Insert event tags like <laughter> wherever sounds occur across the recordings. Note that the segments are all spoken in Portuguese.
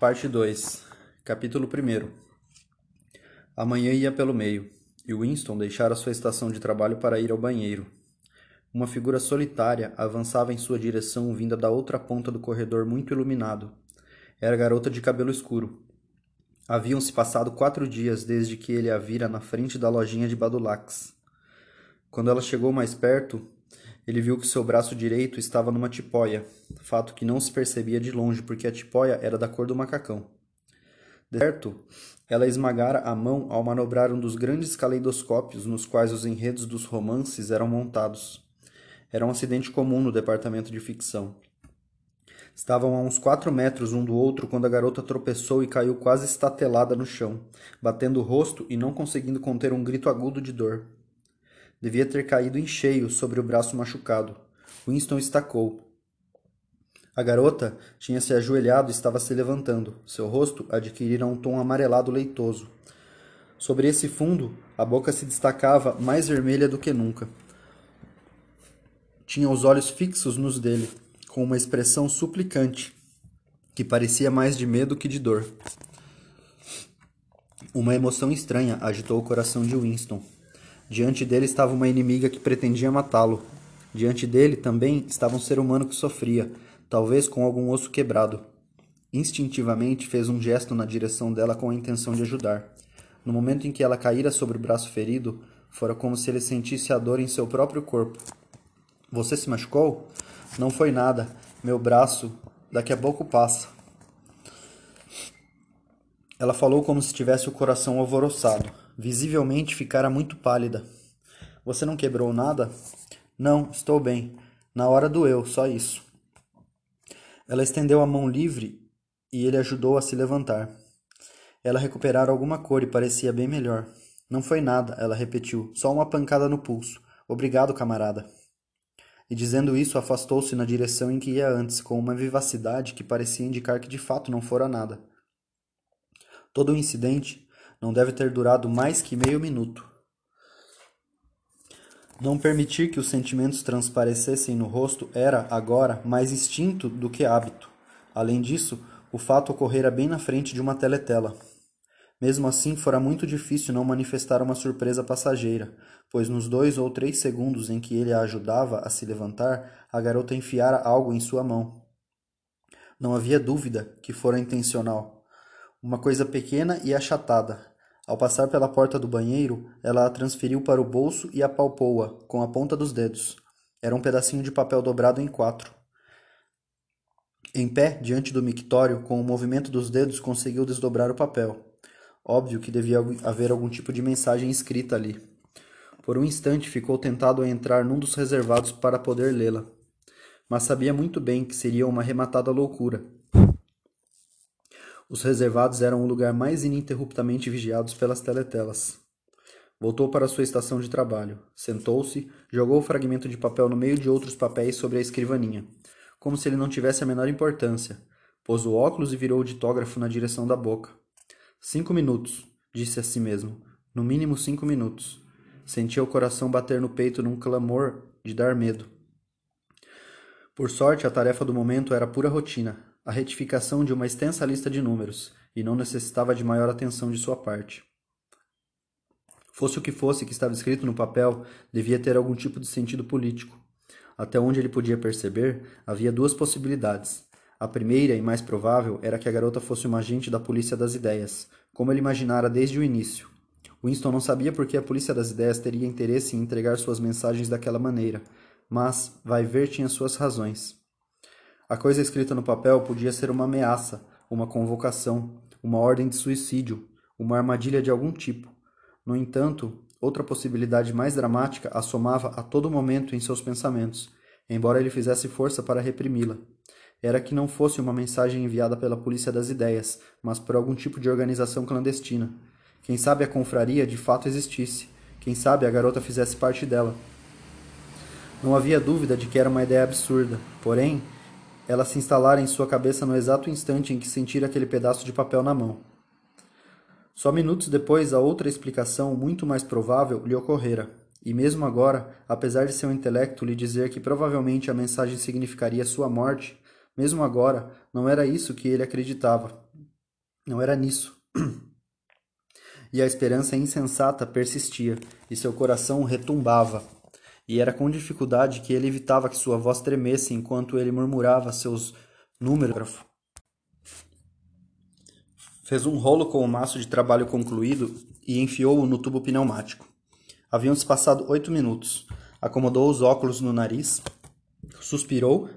Parte 2 Capítulo 1 A manhã ia pelo meio, e Winston deixara sua estação de trabalho para ir ao banheiro. Uma figura solitária avançava em sua direção vinda da outra ponta do corredor muito iluminado. Era a garota de cabelo escuro. Haviam-se passado quatro dias desde que ele a vira na frente da lojinha de Badulax. Quando ela chegou mais perto, ele viu que seu braço direito estava numa tipóia, fato que não se percebia de longe porque a tipóia era da cor do macacão. De certo, ela esmagara a mão ao manobrar um dos grandes caleidoscópios nos quais os enredos dos romances eram montados. Era um acidente comum no departamento de ficção. Estavam a uns quatro metros um do outro quando a garota tropeçou e caiu quase estatelada no chão, batendo o rosto e não conseguindo conter um grito agudo de dor. Devia ter caído em cheio sobre o braço machucado. Winston estacou. A garota tinha se ajoelhado e estava se levantando. Seu rosto adquirira um tom amarelado leitoso. Sobre esse fundo, a boca se destacava mais vermelha do que nunca. Tinha os olhos fixos nos dele, com uma expressão suplicante, que parecia mais de medo que de dor. Uma emoção estranha agitou o coração de Winston. Diante dele estava uma inimiga que pretendia matá-lo. Diante dele também estava um ser humano que sofria, talvez com algum osso quebrado. Instintivamente fez um gesto na direção dela com a intenção de ajudar. No momento em que ela caíra sobre o braço ferido, fora como se ele sentisse a dor em seu próprio corpo. Você se machucou? Não foi nada. Meu braço. Daqui a pouco passa. Ela falou como se tivesse o coração alvoroçado. Visivelmente ficara muito pálida. Você não quebrou nada? Não, estou bem. Na hora doeu, só isso. Ela estendeu a mão livre e ele ajudou a se levantar. Ela recuperara alguma cor e parecia bem melhor. Não foi nada, ela repetiu, só uma pancada no pulso. Obrigado, camarada. E dizendo isso, afastou-se na direção em que ia antes, com uma vivacidade que parecia indicar que de fato não fora nada. Todo o incidente não deve ter durado mais que meio minuto. Não permitir que os sentimentos transparecessem no rosto era, agora, mais instinto do que hábito. Além disso, o fato ocorrera bem na frente de uma teletela. Mesmo assim, fora muito difícil não manifestar uma surpresa passageira, pois nos dois ou três segundos em que ele a ajudava a se levantar, a garota enfiara algo em sua mão. Não havia dúvida que fora intencional. Uma coisa pequena e achatada, ao passar pela porta do banheiro, ela a transferiu para o bolso e apalpou-a com a ponta dos dedos. Era um pedacinho de papel dobrado em quatro. Em pé, diante do mictório, com o movimento dos dedos conseguiu desdobrar o papel. Óbvio que devia haver algum tipo de mensagem escrita ali. Por um instante ficou tentado a entrar num dos reservados para poder lê-la. Mas sabia muito bem que seria uma rematada loucura, os reservados eram o lugar mais ininterruptamente vigiados pelas teletelas. Voltou para sua estação de trabalho. Sentou-se, jogou o fragmento de papel no meio de outros papéis sobre a escrivaninha, como se ele não tivesse a menor importância. Pôs o óculos e virou o ditógrafo na direção da boca. Cinco minutos, disse a si mesmo. No mínimo cinco minutos. Sentia o coração bater no peito num clamor de dar medo. Por sorte, a tarefa do momento era pura rotina, a retificação de uma extensa lista de números, e não necessitava de maior atenção de sua parte. Fosse o que fosse que estava escrito no papel, devia ter algum tipo de sentido político. Até onde ele podia perceber, havia duas possibilidades. A primeira e mais provável era que a garota fosse uma agente da polícia das ideias, como ele imaginara desde o início. Winston não sabia por que a polícia das ideias teria interesse em entregar suas mensagens daquela maneira, mas, vai ver, tinha suas razões. A coisa escrita no papel podia ser uma ameaça, uma convocação, uma ordem de suicídio, uma armadilha de algum tipo. No entanto, outra possibilidade mais dramática assomava a todo momento em seus pensamentos, embora ele fizesse força para reprimi-la. Era que não fosse uma mensagem enviada pela polícia das ideias, mas por algum tipo de organização clandestina. Quem sabe a confraria de fato existisse. Quem sabe a garota fizesse parte dela. Não havia dúvida de que era uma ideia absurda, porém, ela se instalara em sua cabeça no exato instante em que sentira aquele pedaço de papel na mão. Só minutos depois, a outra explicação, muito mais provável, lhe ocorrera. E mesmo agora, apesar de seu intelecto lhe dizer que provavelmente a mensagem significaria sua morte, mesmo agora, não era isso que ele acreditava. Não era nisso. <clears throat> e a esperança insensata persistia, e seu coração retumbava. E era com dificuldade que ele evitava que sua voz tremesse enquanto ele murmurava seus números. Fez um rolo com o maço de trabalho concluído e enfiou-o no tubo pneumático. Haviam-se passado oito minutos. Acomodou os óculos no nariz, suspirou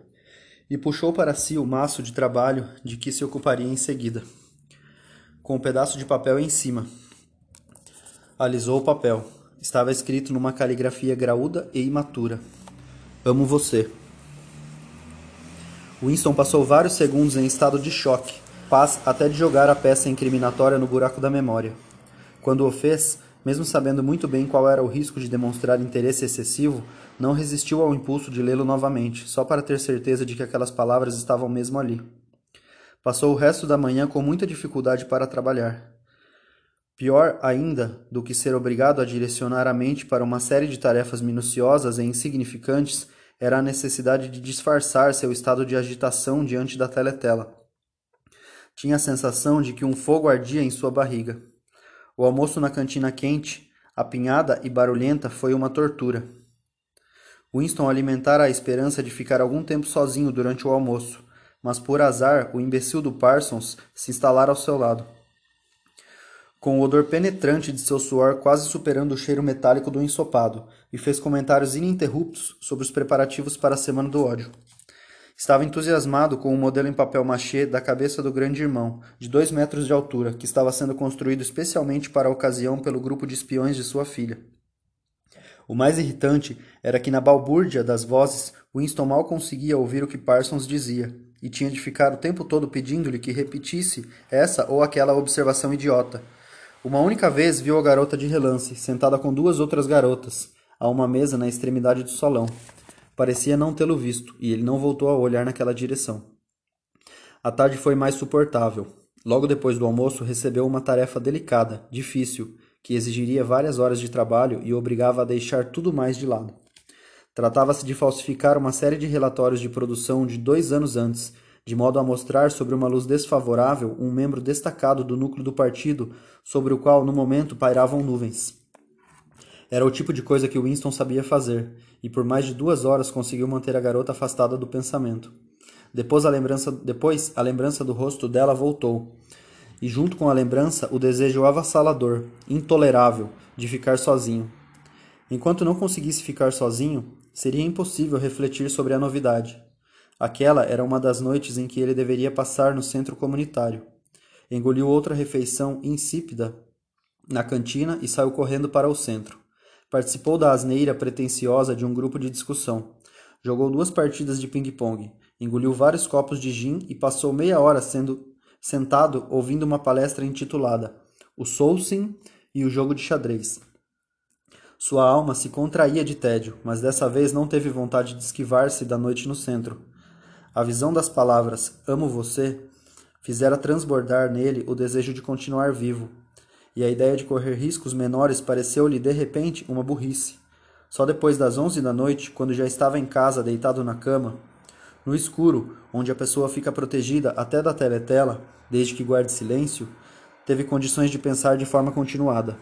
e puxou para si o maço de trabalho de que se ocuparia em seguida, com um pedaço de papel em cima. Alisou o papel. Estava escrito numa caligrafia graúda e imatura: Amo você. Winston passou vários segundos em estado de choque, paz até de jogar a peça incriminatória no buraco da memória. Quando o fez, mesmo sabendo muito bem qual era o risco de demonstrar interesse excessivo, não resistiu ao impulso de lê-lo novamente, só para ter certeza de que aquelas palavras estavam mesmo ali. Passou o resto da manhã com muita dificuldade para trabalhar. Pior ainda do que ser obrigado a direcionar a mente para uma série de tarefas minuciosas e insignificantes era a necessidade de disfarçar seu estado de agitação diante da teletela. Tinha a sensação de que um fogo ardia em sua barriga. O almoço na cantina quente, apinhada e barulhenta foi uma tortura. Winston alimentara a esperança de ficar algum tempo sozinho durante o almoço, mas por azar o imbecil do Parsons se instalara ao seu lado. Com o odor penetrante de seu suor quase superando o cheiro metálico do ensopado, e fez comentários ininterruptos sobre os preparativos para a Semana do Ódio. Estava entusiasmado com o um modelo em papel machê da cabeça do grande irmão, de dois metros de altura, que estava sendo construído especialmente para a ocasião pelo grupo de espiões de sua filha. O mais irritante era que na balbúrdia das vozes, Winston mal conseguia ouvir o que Parsons dizia, e tinha de ficar o tempo todo pedindo-lhe que repetisse essa ou aquela observação idiota. Uma única vez viu a garota de relance, sentada com duas outras garotas, a uma mesa na extremidade do salão. Parecia não tê-lo visto, e ele não voltou a olhar naquela direção. A tarde foi mais suportável. Logo depois do almoço, recebeu uma tarefa delicada, difícil, que exigiria várias horas de trabalho e obrigava a deixar tudo mais de lado. Tratava-se de falsificar uma série de relatórios de produção de dois anos antes, de modo a mostrar sobre uma luz desfavorável um membro destacado do núcleo do partido sobre o qual no momento pairavam nuvens. Era o tipo de coisa que Winston sabia fazer, e por mais de duas horas conseguiu manter a garota afastada do pensamento. Depois a lembrança, depois, a lembrança do rosto dela voltou, e junto com a lembrança o desejo avassalador, intolerável, de ficar sozinho. Enquanto não conseguisse ficar sozinho, seria impossível refletir sobre a novidade. Aquela era uma das noites em que ele deveria passar no centro comunitário. Engoliu outra refeição insípida na cantina e saiu correndo para o centro. Participou da asneira pretensiosa de um grupo de discussão. Jogou duas partidas de ping-pong, engoliu vários copos de gin e passou meia hora sendo sentado ouvindo uma palestra intitulada O Soulsim e o Jogo de Xadrez. Sua alma se contraía de tédio, mas dessa vez não teve vontade de esquivar-se da noite no centro. A visão das palavras Amo você fizera transbordar nele o desejo de continuar vivo, e a ideia de correr riscos menores pareceu-lhe de repente uma burrice. Só depois das onze da noite, quando já estava em casa deitado na cama, no escuro, onde a pessoa fica protegida até da teletela, desde que guarde silêncio, teve condições de pensar de forma continuada.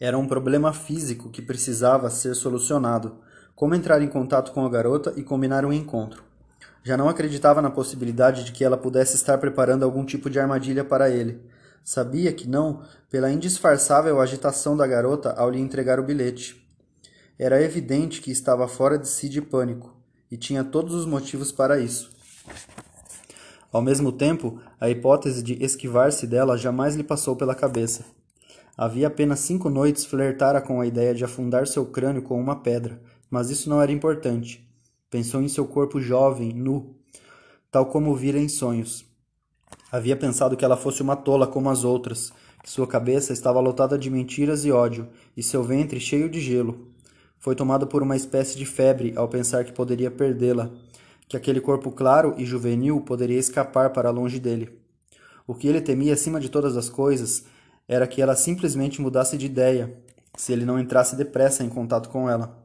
Era um problema físico que precisava ser solucionado. Como entrar em contato com a garota e combinar um encontro. Já não acreditava na possibilidade de que ela pudesse estar preparando algum tipo de armadilha para ele. Sabia que não, pela indisfarçável agitação da garota ao lhe entregar o bilhete. Era evidente que estava fora de si de pânico, e tinha todos os motivos para isso. Ao mesmo tempo, a hipótese de esquivar-se dela jamais lhe passou pela cabeça. Havia apenas cinco noites flertara com a ideia de afundar seu crânio com uma pedra, mas isso não era importante. Pensou em seu corpo jovem, nu, tal como vira em sonhos. Havia pensado que ela fosse uma tola como as outras, que sua cabeça estava lotada de mentiras e ódio, e seu ventre cheio de gelo. Foi tomado por uma espécie de febre ao pensar que poderia perdê-la, que aquele corpo claro e juvenil poderia escapar para longe dele. O que ele temia acima de todas as coisas era que ela simplesmente mudasse de ideia, se ele não entrasse depressa em contato com ela.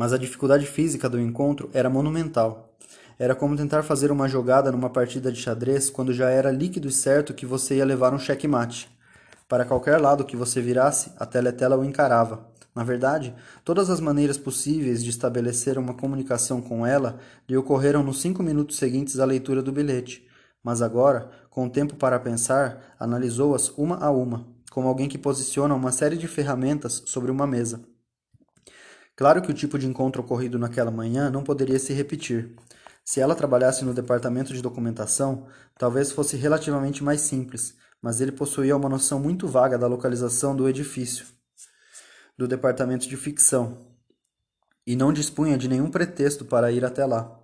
Mas a dificuldade física do encontro era monumental. Era como tentar fazer uma jogada numa partida de xadrez quando já era líquido e certo que você ia levar um checkmate. Para qualquer lado que você virasse, a teletela o encarava. Na verdade, todas as maneiras possíveis de estabelecer uma comunicação com ela lhe ocorreram nos cinco minutos seguintes à leitura do bilhete. Mas agora, com tempo para pensar, analisou-as uma a uma, como alguém que posiciona uma série de ferramentas sobre uma mesa. Claro que o tipo de encontro ocorrido naquela manhã não poderia se repetir. Se ela trabalhasse no departamento de documentação, talvez fosse relativamente mais simples, mas ele possuía uma noção muito vaga da localização do edifício do departamento de ficção e não dispunha de nenhum pretexto para ir até lá.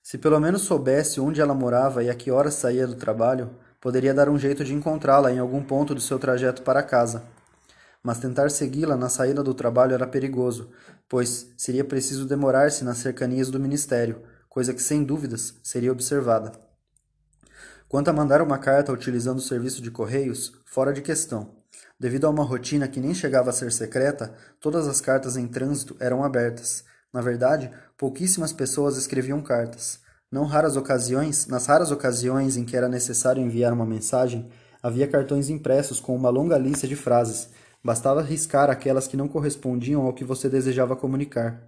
Se pelo menos soubesse onde ela morava e a que horas saía do trabalho, poderia dar um jeito de encontrá-la em algum ponto do seu trajeto para casa. Mas tentar segui-la na saída do trabalho era perigoso, pois seria preciso demorar-se nas cercanias do ministério, coisa que sem dúvidas seria observada. Quanto a mandar uma carta utilizando o serviço de correios, fora de questão. Devido a uma rotina que nem chegava a ser secreta, todas as cartas em trânsito eram abertas. Na verdade, pouquíssimas pessoas escreviam cartas. Não raras ocasiões, nas raras ocasiões em que era necessário enviar uma mensagem, havia cartões impressos com uma longa lista de frases. Bastava riscar aquelas que não correspondiam ao que você desejava comunicar.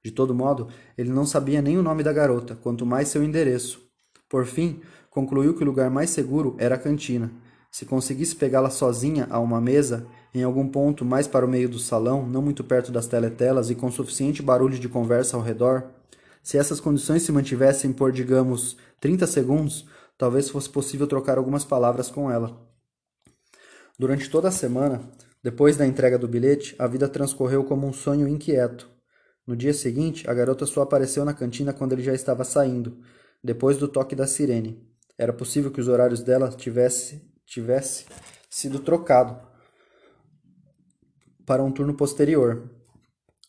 De todo modo, ele não sabia nem o nome da garota, quanto mais seu endereço. Por fim, concluiu que o lugar mais seguro era a cantina. Se conseguisse pegá-la sozinha a uma mesa, em algum ponto mais para o meio do salão, não muito perto das teletelas e com suficiente barulho de conversa ao redor, se essas condições se mantivessem por, digamos, 30 segundos, talvez fosse possível trocar algumas palavras com ela. Durante toda a semana, depois da entrega do bilhete, a vida transcorreu como um sonho inquieto. No dia seguinte, a garota só apareceu na cantina quando ele já estava saindo, depois do toque da sirene. Era possível que os horários dela tivesse, tivesse sido trocado para um turno posterior.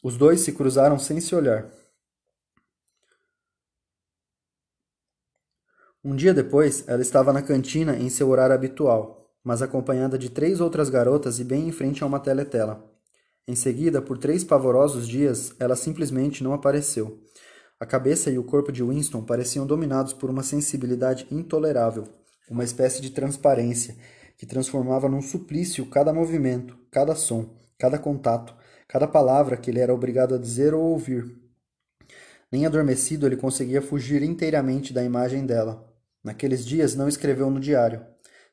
Os dois se cruzaram sem se olhar. Um dia depois, ela estava na cantina em seu horário habitual, mas acompanhada de três outras garotas e bem em frente a uma teletela. Em seguida, por três pavorosos dias, ela simplesmente não apareceu. A cabeça e o corpo de Winston pareciam dominados por uma sensibilidade intolerável, uma espécie de transparência que transformava num suplício cada movimento, cada som, cada contato, cada palavra que ele era obrigado a dizer ou ouvir. Nem adormecido ele conseguia fugir inteiramente da imagem dela. Naqueles dias não escreveu no diário.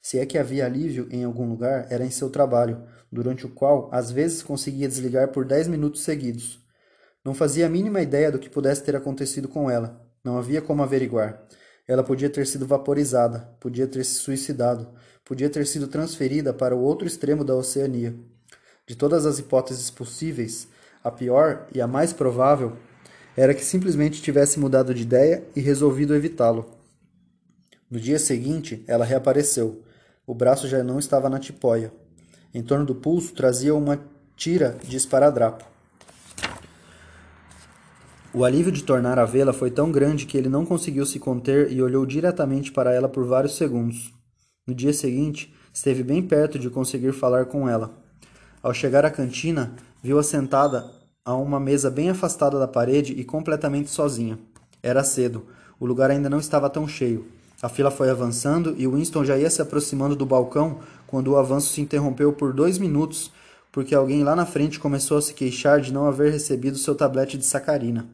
Se é que havia alívio em algum lugar, era em seu trabalho, durante o qual às vezes conseguia desligar por dez minutos seguidos. Não fazia a mínima ideia do que pudesse ter acontecido com ela. Não havia como averiguar. Ela podia ter sido vaporizada, podia ter se suicidado, podia ter sido transferida para o outro extremo da Oceania. De todas as hipóteses possíveis, a pior e a mais provável era que simplesmente tivesse mudado de ideia e resolvido evitá-lo. No dia seguinte, ela reapareceu. O braço já não estava na tipóia. Em torno do pulso trazia uma tira de esparadrapo. O alívio de tornar a vê-la foi tão grande que ele não conseguiu se conter e olhou diretamente para ela por vários segundos. No dia seguinte, esteve bem perto de conseguir falar com ela. Ao chegar à cantina, viu-a sentada a uma mesa bem afastada da parede e completamente sozinha. Era cedo, o lugar ainda não estava tão cheio. A fila foi avançando e Winston já ia se aproximando do balcão quando o avanço se interrompeu por dois minutos porque alguém lá na frente começou a se queixar de não haver recebido seu tablete de sacarina.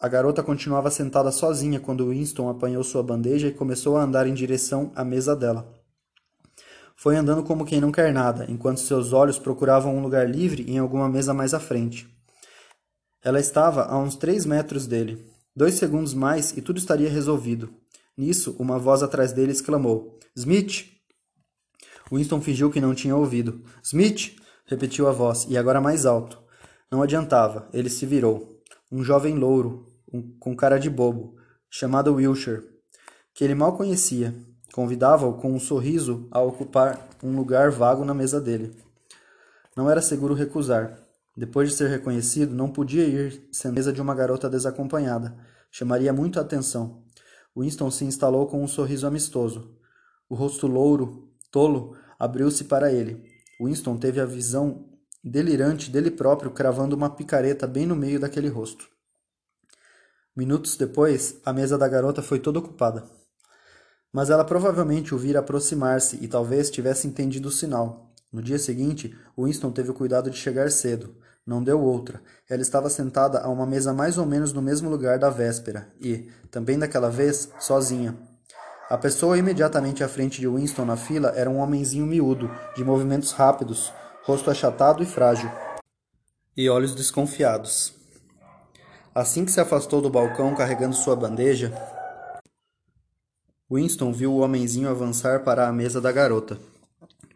A garota continuava sentada sozinha quando Winston apanhou sua bandeja e começou a andar em direção à mesa dela. Foi andando como quem não quer nada, enquanto seus olhos procuravam um lugar livre em alguma mesa mais à frente. Ela estava a uns três metros dele. Dois segundos mais e tudo estaria resolvido. Nisso, uma voz atrás dele exclamou: Smith! Winston fingiu que não tinha ouvido. Smith! repetiu a voz, e agora mais alto. Não adiantava, ele se virou um jovem louro, um, com cara de bobo, chamado Wilshire, que ele mal conhecia. Convidava-o com um sorriso a ocupar um lugar vago na mesa dele. Não era seguro recusar. Depois de ser reconhecido, não podia ir sem mesa de uma garota desacompanhada. Chamaria muito a atenção. Winston se instalou com um sorriso amistoso. O rosto louro, tolo, abriu-se para ele. Winston teve a visão delirante dele próprio cravando uma picareta bem no meio daquele rosto. Minutos depois, a mesa da garota foi toda ocupada. Mas ela provavelmente o vira aproximar-se e talvez tivesse entendido o sinal. No dia seguinte, Winston teve o cuidado de chegar cedo. Não deu outra. Ela estava sentada a uma mesa mais ou menos no mesmo lugar da véspera e, também daquela vez, sozinha. A pessoa imediatamente à frente de Winston na fila era um homenzinho miúdo, de movimentos rápidos, rosto achatado e frágil, e olhos desconfiados. Assim que se afastou do balcão carregando sua bandeja, Winston viu o homenzinho avançar para a mesa da garota.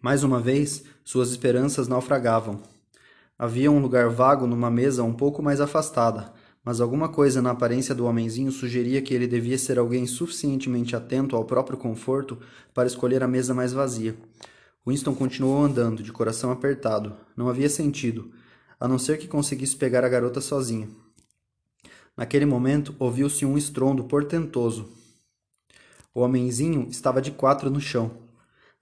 Mais uma vez, suas esperanças naufragavam. Havia um lugar vago numa mesa um pouco mais afastada, mas alguma coisa na aparência do homenzinho sugeria que ele devia ser alguém suficientemente atento ao próprio conforto para escolher a mesa mais vazia. Winston continuou andando, de coração apertado. Não havia sentido, a não ser que conseguisse pegar a garota sozinha. Naquele momento, ouviu-se um estrondo portentoso. O homenzinho estava de quatro no chão.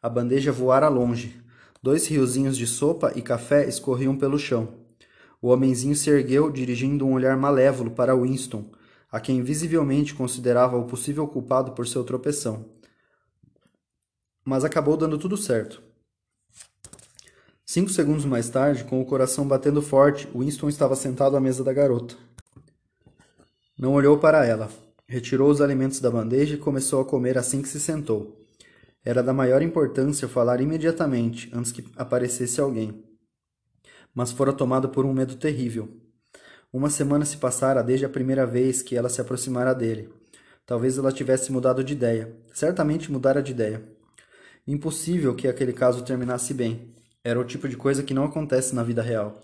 A bandeja voara longe. Dois riozinhos de sopa e café escorriam pelo chão. O homenzinho se ergueu, dirigindo um olhar malévolo para Winston, a quem visivelmente considerava o possível culpado por seu tropeção. Mas acabou dando tudo certo. Cinco segundos mais tarde, com o coração batendo forte, Winston estava sentado à mesa da garota. Não olhou para ela. Retirou os alimentos da bandeja e começou a comer assim que se sentou. Era da maior importância falar imediatamente, antes que aparecesse alguém. Mas fora tomado por um medo terrível. Uma semana se passara desde a primeira vez que ela se aproximara dele. Talvez ela tivesse mudado de ideia. Certamente mudara de ideia. Impossível que aquele caso terminasse bem. Era o tipo de coisa que não acontece na vida real.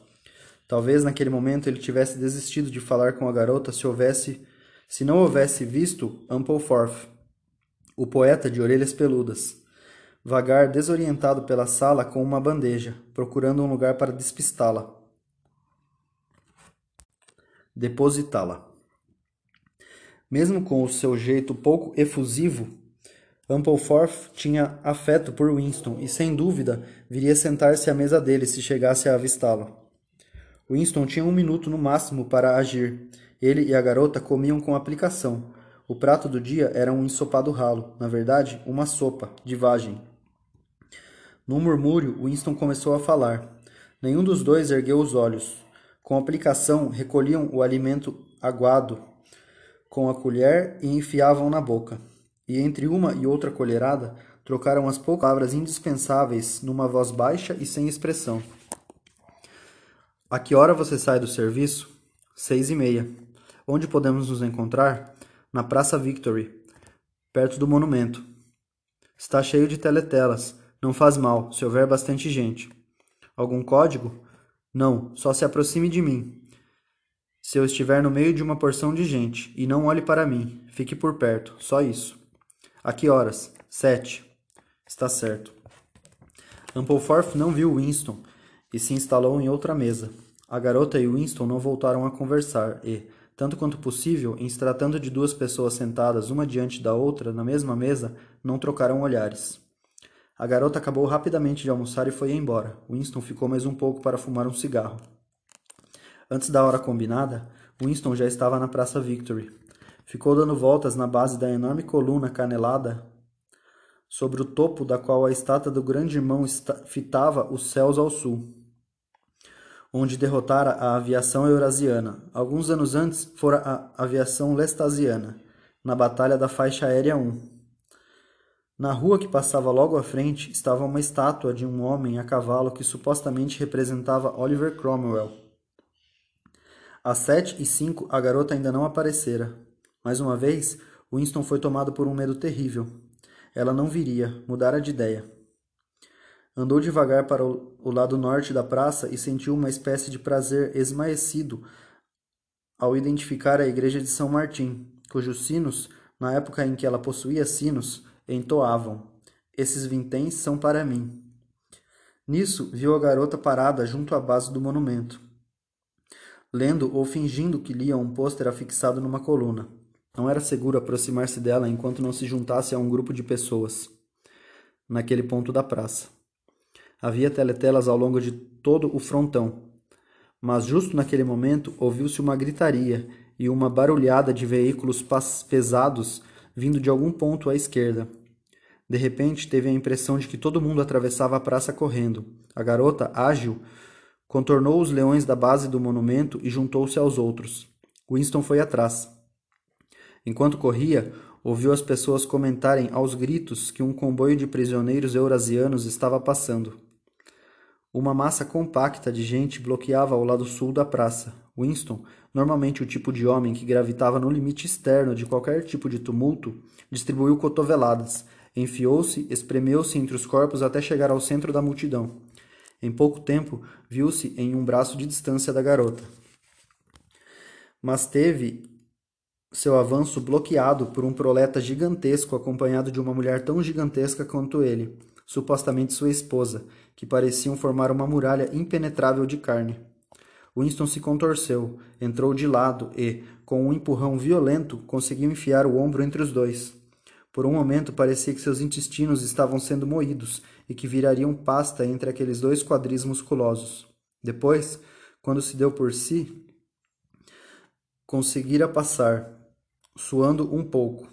Talvez naquele momento ele tivesse desistido de falar com a garota se houvesse, se não houvesse visto Ampleforth, o poeta de orelhas peludas, vagar desorientado pela sala com uma bandeja, procurando um lugar para despistá-la. Depositá-la. Mesmo com o seu jeito pouco efusivo, Ampleforth tinha afeto por Winston e, sem dúvida, viria sentar-se à mesa dele se chegasse a avistá-lo. Winston tinha um minuto no máximo para agir. Ele e a garota comiam com aplicação. O prato do dia era um ensopado ralo, na verdade, uma sopa, de vagem. Num murmúrio, Winston começou a falar. Nenhum dos dois ergueu os olhos. Com aplicação, recolhiam o alimento aguado com a colher e enfiavam na boca. E entre uma e outra colherada, trocaram as poucas palavras indispensáveis numa voz baixa e sem expressão. A que hora você sai do serviço? Seis e meia. Onde podemos nos encontrar? Na Praça Victory, perto do monumento. Está cheio de teletelas. Não faz mal, se houver bastante gente. Algum código? Não, só se aproxime de mim. Se eu estiver no meio de uma porção de gente, e não olhe para mim, fique por perto, só isso. A que horas? Sete. Está certo. Ampleforth não viu Winston e se instalou em outra mesa. A garota e Winston não voltaram a conversar e, tanto quanto possível, em se tratando de duas pessoas sentadas uma diante da outra na mesma mesa, não trocaram olhares. A garota acabou rapidamente de almoçar e foi embora. Winston ficou mais um pouco para fumar um cigarro. Antes da hora combinada, Winston já estava na Praça Victory. Ficou dando voltas na base da enorme coluna canelada sobre o topo da qual a estátua do grande irmão fitava os céus ao sul, onde derrotara a aviação eurasiana. Alguns anos antes fora a aviação lestasiana, na Batalha da Faixa Aérea 1. Na rua que passava logo à frente estava uma estátua de um homem a cavalo que supostamente representava Oliver Cromwell. Às sete e cinco a garota ainda não aparecera. Mais uma vez, Winston foi tomado por um medo terrível. Ela não viria, mudara de ideia. Andou devagar para o lado norte da praça e sentiu uma espécie de prazer esmaecido ao identificar a igreja de São Martim, cujos sinos, na época em que ela possuía sinos, entoavam: Esses vinténs são para mim. Nisso, viu a garota parada junto à base do monumento, lendo ou fingindo que lia um pôster afixado numa coluna. Não era seguro aproximar-se dela enquanto não se juntasse a um grupo de pessoas naquele ponto da praça. Havia teletelas ao longo de todo o frontão, mas justo naquele momento ouviu-se uma gritaria e uma barulhada de veículos pesados vindo de algum ponto à esquerda. De repente, teve a impressão de que todo mundo atravessava a praça correndo. A garota, ágil, contornou os leões da base do monumento e juntou-se aos outros. Winston foi atrás. Enquanto corria, ouviu as pessoas comentarem aos gritos que um comboio de prisioneiros eurasianos estava passando. Uma massa compacta de gente bloqueava o lado sul da praça. Winston, normalmente o tipo de homem que gravitava no limite externo de qualquer tipo de tumulto, distribuiu cotoveladas, enfiou-se, espremeu-se entre os corpos até chegar ao centro da multidão. Em pouco tempo, viu-se em um braço de distância da garota. Mas teve seu avanço bloqueado por um proleta gigantesco acompanhado de uma mulher tão gigantesca quanto ele, supostamente sua esposa, que pareciam formar uma muralha impenetrável de carne. Winston se contorceu, entrou de lado e, com um empurrão violento, conseguiu enfiar o ombro entre os dois. Por um momento parecia que seus intestinos estavam sendo moídos e que virariam pasta entre aqueles dois quadris musculosos. Depois, quando se deu por si, conseguira passar, suando um pouco.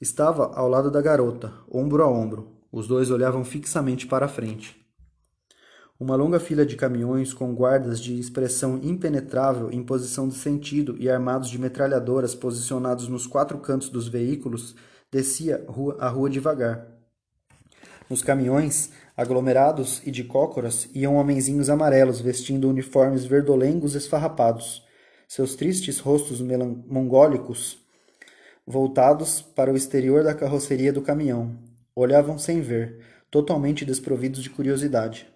Estava ao lado da garota, ombro a ombro. Os dois olhavam fixamente para a frente. Uma longa fila de caminhões com guardas de expressão impenetrável em posição de sentido e armados de metralhadoras posicionados nos quatro cantos dos veículos descia a rua devagar. Nos caminhões, aglomerados e de cócoras, iam homenzinhos amarelos vestindo uniformes verdolengos esfarrapados, seus tristes rostos mongólicos voltados para o exterior da carroceria do caminhão. Olhavam sem ver, totalmente desprovidos de curiosidade.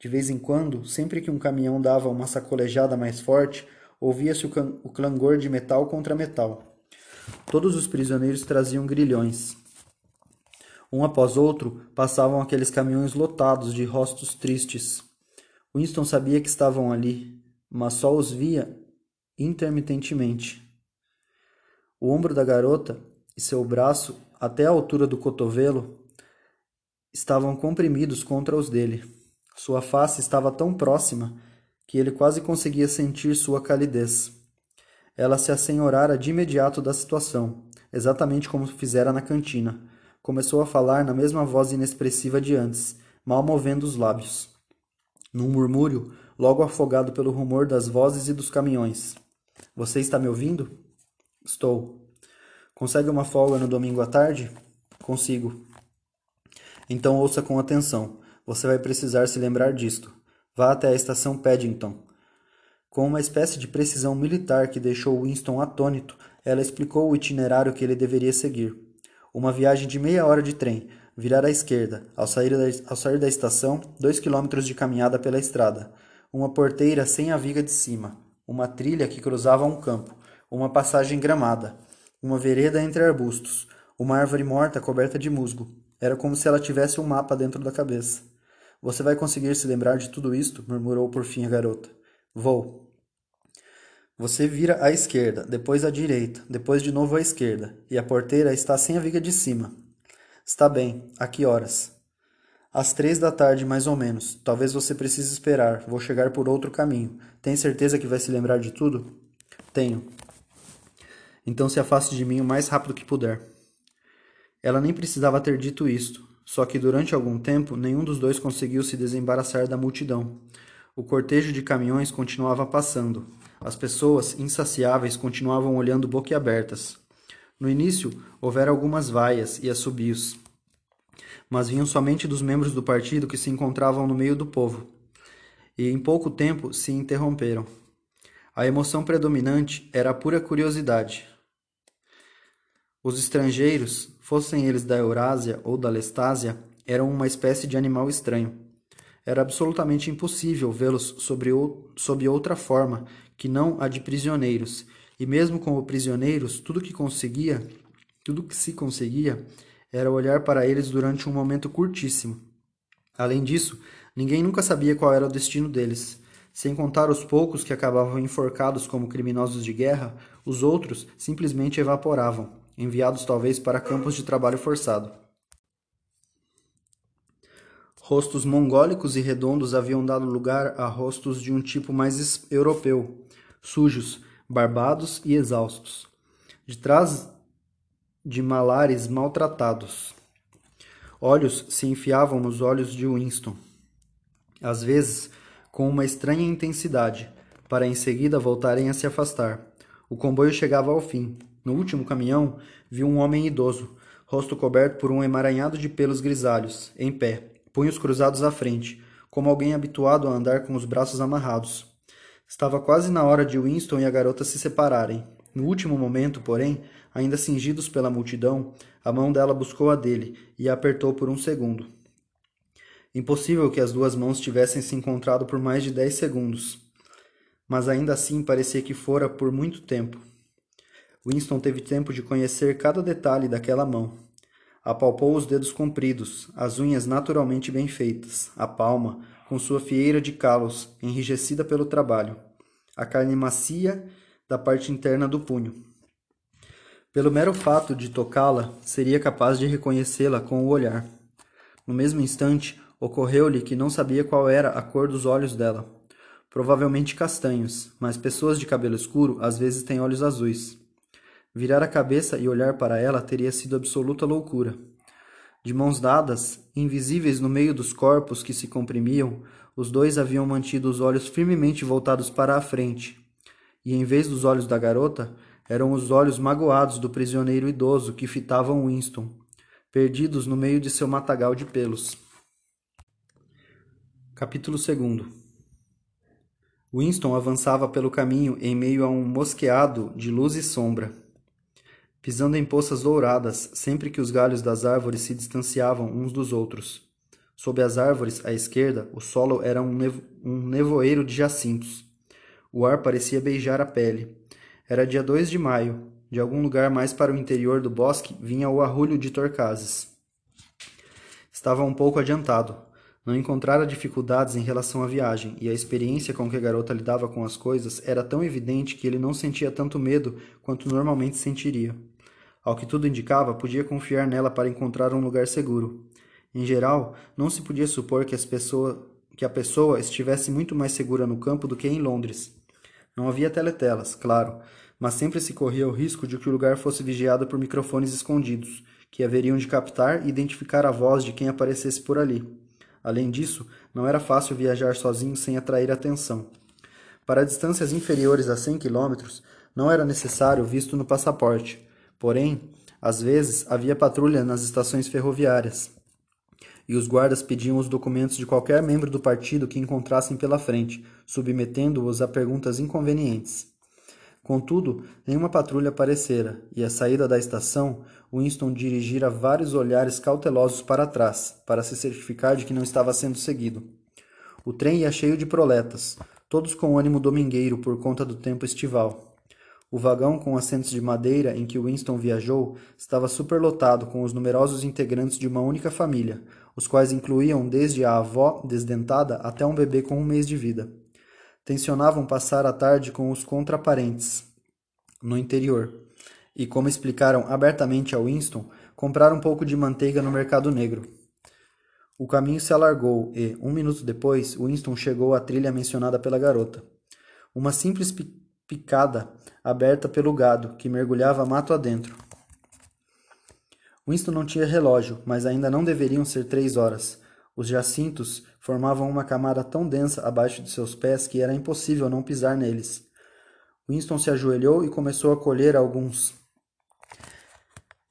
De vez em quando, sempre que um caminhão dava uma sacolejada mais forte, ouvia-se o, o clangor de metal contra metal. Todos os prisioneiros traziam grilhões. Um após outro, passavam aqueles caminhões lotados de rostos tristes. Winston sabia que estavam ali, mas só os via intermitentemente. O ombro da garota e seu braço, até a altura do cotovelo, estavam comprimidos contra os dele. Sua face estava tão próxima que ele quase conseguia sentir sua calidez. Ela se assenhorara de imediato da situação, exatamente como fizera na cantina. Começou a falar na mesma voz inexpressiva de antes, mal movendo os lábios. Num murmúrio, logo afogado pelo rumor das vozes e dos caminhões. Você está me ouvindo? Estou. Consegue uma folga no domingo à tarde? Consigo. Então ouça com atenção. Você vai precisar se lembrar disto. Vá até a estação Paddington. Com uma espécie de precisão militar que deixou Winston atônito, ela explicou o itinerário que ele deveria seguir. Uma viagem de meia hora de trem, virar à esquerda, ao sair da, ao sair da estação, dois quilômetros de caminhada pela estrada, uma porteira sem a viga de cima, uma trilha que cruzava um campo, uma passagem gramada, uma vereda entre arbustos, uma árvore morta coberta de musgo. Era como se ela tivesse um mapa dentro da cabeça. Você vai conseguir se lembrar de tudo isto? murmurou por fim a garota. Vou. Você vira à esquerda, depois à direita, depois de novo à esquerda, e a porteira está sem a viga de cima. Está bem. A que horas? Às três da tarde, mais ou menos. Talvez você precise esperar. Vou chegar por outro caminho. Tem certeza que vai se lembrar de tudo? Tenho. Então se afaste de mim o mais rápido que puder. Ela nem precisava ter dito isto. Só que durante algum tempo nenhum dos dois conseguiu se desembaraçar da multidão. O cortejo de caminhões continuava passando. As pessoas, insaciáveis, continuavam olhando boquiabertas. No início, houvera algumas vaias e assobios, mas vinham somente dos membros do partido que se encontravam no meio do povo. E em pouco tempo se interromperam. A emoção predominante era a pura curiosidade. Os estrangeiros, fossem eles da Eurásia ou da Lestásia, eram uma espécie de animal estranho. Era absolutamente impossível vê-los sob outra forma que não a de prisioneiros, e mesmo como prisioneiros, tudo que conseguia, tudo que se conseguia, era olhar para eles durante um momento curtíssimo. Além disso, ninguém nunca sabia qual era o destino deles. Sem contar os poucos que acabavam enforcados como criminosos de guerra, os outros simplesmente evaporavam enviados talvez para campos de trabalho forçado. Rostos mongólicos e redondos haviam dado lugar a rostos de um tipo mais europeu, sujos, barbados e exaustos, de trás de malares maltratados. Olhos se enfiavam nos olhos de Winston, às vezes com uma estranha intensidade, para em seguida voltarem a se afastar. O comboio chegava ao fim. No último caminhão, viu um homem idoso, rosto coberto por um emaranhado de pelos grisalhos, em pé, punhos cruzados à frente, como alguém habituado a andar com os braços amarrados. Estava quase na hora de Winston e a garota se separarem. No último momento, porém, ainda cingidos pela multidão, a mão dela buscou a dele e a apertou por um segundo. Impossível que as duas mãos tivessem se encontrado por mais de dez segundos. Mas ainda assim parecia que fora por muito tempo. Winston teve tempo de conhecer cada detalhe daquela mão. Apalpou os dedos compridos, as unhas naturalmente bem feitas, a palma, com sua fieira de calos, enrijecida pelo trabalho, a carne macia da parte interna do punho. Pelo mero fato de tocá-la, seria capaz de reconhecê-la com o olhar. No mesmo instante, Ocorreu-lhe que não sabia qual era a cor dos olhos dela. Provavelmente castanhos, mas pessoas de cabelo escuro às vezes têm olhos azuis. Virar a cabeça e olhar para ela teria sido absoluta loucura. De mãos dadas, invisíveis no meio dos corpos que se comprimiam, os dois haviam mantido os olhos firmemente voltados para a frente. E em vez dos olhos da garota, eram os olhos magoados do prisioneiro idoso que fitavam Winston, perdidos no meio de seu matagal de pelos. Capítulo 2 Winston avançava pelo caminho em meio a um mosqueado de luz e sombra, pisando em poças douradas sempre que os galhos das árvores se distanciavam uns dos outros. Sob as árvores, à esquerda, o solo era um, nevo um nevoeiro de jacintos. O ar parecia beijar a pele. Era dia 2 de maio. De algum lugar mais para o interior do bosque vinha o arrulho de torcazes. Estava um pouco adiantado. Não encontrara dificuldades em relação à viagem, e a experiência com que a garota lidava com as coisas era tão evidente que ele não sentia tanto medo quanto normalmente sentiria. Ao que tudo indicava, podia confiar nela para encontrar um lugar seguro. Em geral, não se podia supor que, pessoa, que a pessoa estivesse muito mais segura no campo do que em Londres. Não havia teletelas, claro, mas sempre se corria o risco de que o lugar fosse vigiado por microfones escondidos, que haveriam de captar e identificar a voz de quem aparecesse por ali. Além disso, não era fácil viajar sozinho sem atrair atenção. Para distâncias inferiores a 100 km, não era necessário visto no passaporte. Porém, às vezes havia patrulha nas estações ferroviárias, e os guardas pediam os documentos de qualquer membro do partido que encontrassem pela frente, submetendo-os a perguntas inconvenientes. Contudo, nenhuma patrulha aparecera, e à saída da estação, Winston dirigira vários olhares cautelosos para trás, para se certificar de que não estava sendo seguido. O trem ia cheio de proletas, todos com ânimo domingueiro por conta do tempo estival. O vagão com assentos de madeira em que Winston viajou estava superlotado com os numerosos integrantes de uma única família, os quais incluíam desde a avó desdentada até um bebê com um mês de vida tensionavam passar a tarde com os contraparentes no interior e, como explicaram abertamente a Winston, comprar um pouco de manteiga no mercado negro. O caminho se alargou e, um minuto depois, Winston chegou à trilha mencionada pela garota. Uma simples picada aberta pelo gado, que mergulhava mato adentro. Winston não tinha relógio, mas ainda não deveriam ser três horas. Os jacintos formavam uma camada tão densa abaixo de seus pés que era impossível não pisar neles. Winston se ajoelhou e começou a colher alguns.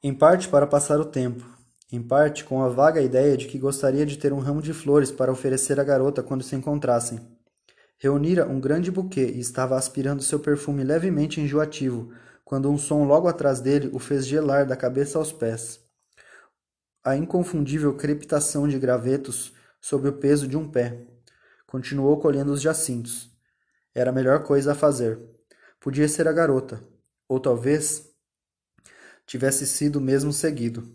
Em parte para passar o tempo, em parte com a vaga ideia de que gostaria de ter um ramo de flores para oferecer à garota quando se encontrassem. Reunira um grande buquê e estava aspirando seu perfume levemente enjoativo, quando um som logo atrás dele o fez gelar da cabeça aos pés a inconfundível crepitação de gravetos sob o peso de um pé. Continuou colhendo os jacintos. Era a melhor coisa a fazer. Podia ser a garota, ou talvez tivesse sido mesmo seguido.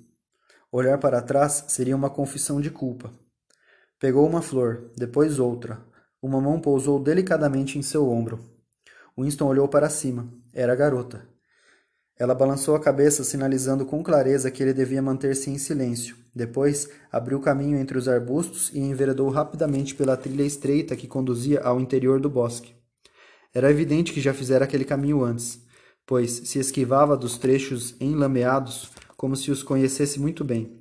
Olhar para trás seria uma confissão de culpa. Pegou uma flor, depois outra. Uma mão pousou delicadamente em seu ombro. Winston olhou para cima. Era a garota. Ela balançou a cabeça, sinalizando com clareza que ele devia manter-se em silêncio. Depois, abriu caminho entre os arbustos e enveredou rapidamente pela trilha estreita que conduzia ao interior do bosque. Era evidente que já fizera aquele caminho antes, pois se esquivava dos trechos enlameados como se os conhecesse muito bem.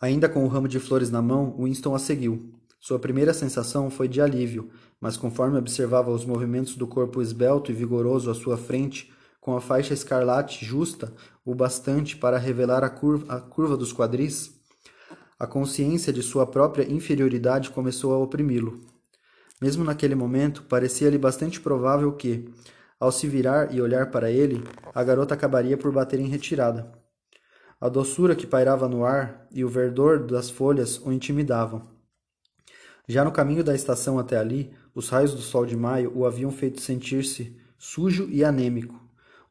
Ainda com o ramo de flores na mão, Winston a seguiu. Sua primeira sensação foi de alívio, mas conforme observava os movimentos do corpo esbelto e vigoroso à sua frente, com a faixa escarlate justa o bastante para revelar a curva, a curva dos quadris, a consciência de sua própria inferioridade começou a oprimi-lo. Mesmo naquele momento, parecia-lhe bastante provável que, ao se virar e olhar para ele, a garota acabaria por bater em retirada. A doçura que pairava no ar e o verdor das folhas o intimidavam. Já no caminho da estação até ali, os raios do sol de maio o haviam feito sentir-se sujo e anêmico,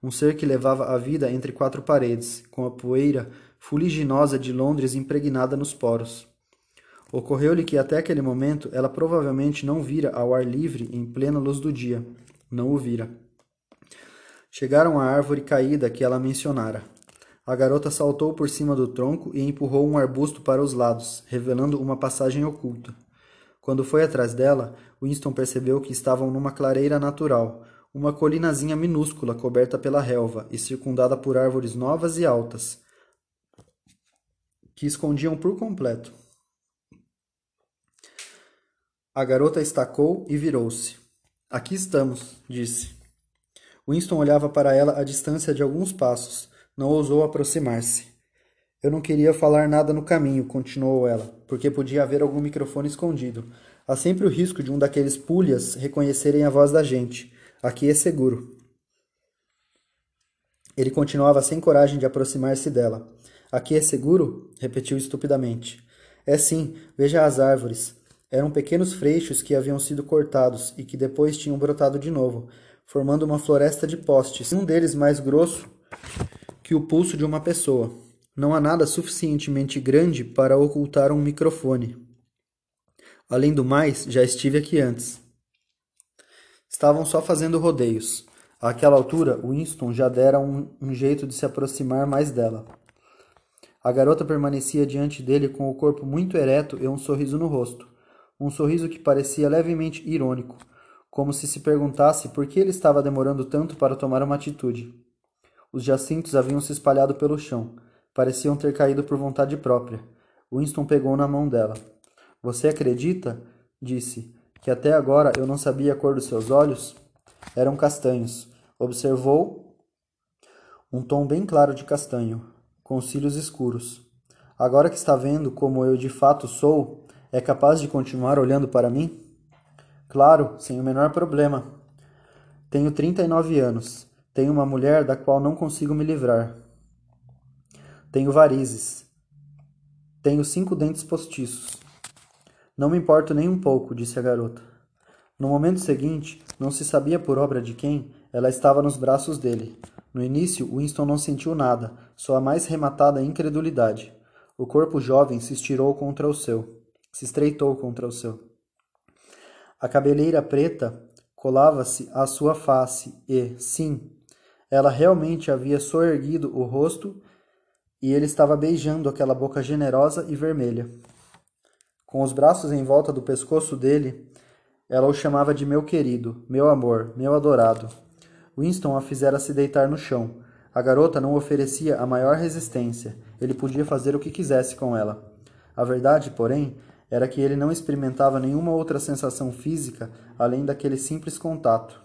um ser que levava a vida entre quatro paredes, com a poeira fuliginosa de Londres impregnada nos poros. Ocorreu-lhe que até aquele momento ela provavelmente não vira ao ar livre em plena luz do dia. Não o vira. Chegaram à árvore caída que ela mencionara. A garota saltou por cima do tronco e empurrou um arbusto para os lados, revelando uma passagem oculta. Quando foi atrás dela, Winston percebeu que estavam numa clareira natural, uma colinazinha minúscula coberta pela relva e circundada por árvores novas e altas, que escondiam por completo. A garota estacou e virou-se. Aqui estamos, disse. Winston olhava para ela a distância de alguns passos. Não ousou aproximar-se. Eu não queria falar nada no caminho, continuou ela, porque podia haver algum microfone escondido. Há sempre o risco de um daqueles pulhas reconhecerem a voz da gente. Aqui é seguro. Ele continuava sem coragem de aproximar-se dela. Aqui é seguro? repetiu estupidamente. É sim, veja as árvores. Eram pequenos freixos que haviam sido cortados e que depois tinham brotado de novo, formando uma floresta de postes, um deles mais grosso que o pulso de uma pessoa. Não há nada suficientemente grande para ocultar um microfone. Além do mais, já estive aqui antes. Estavam só fazendo rodeios. Àquela altura, Winston já dera um, um jeito de se aproximar mais dela. A garota permanecia diante dele com o corpo muito ereto e um sorriso no rosto. Um sorriso que parecia levemente irônico, como se se perguntasse por que ele estava demorando tanto para tomar uma atitude. Os jacintos haviam se espalhado pelo chão. Pareciam ter caído por vontade própria. Winston pegou na mão dela. Você acredita? disse. Que até agora eu não sabia a cor dos seus olhos? Eram castanhos. Observou um tom bem claro de castanho, com cílios escuros. Agora que está vendo como eu de fato sou, é capaz de continuar olhando para mim? Claro, sem o menor problema. Tenho 39 anos. Tenho uma mulher da qual não consigo me livrar. Tenho varizes. Tenho cinco dentes postiços. Não me importo nem um pouco, disse a garota. No momento seguinte, não se sabia por obra de quem, ela estava nos braços dele. No início, Winston não sentiu nada, só a mais rematada incredulidade. O corpo jovem se estirou contra o seu, se estreitou contra o seu. A cabeleira preta colava-se à sua face e, sim, ela realmente havia soerguido o rosto e ele estava beijando aquela boca generosa e vermelha. Com os braços em volta do pescoço dele, ela o chamava de meu querido, meu amor, meu adorado. Winston a fizera se deitar no chão. A garota não oferecia a maior resistência. Ele podia fazer o que quisesse com ela. A verdade, porém, era que ele não experimentava nenhuma outra sensação física além daquele simples contato.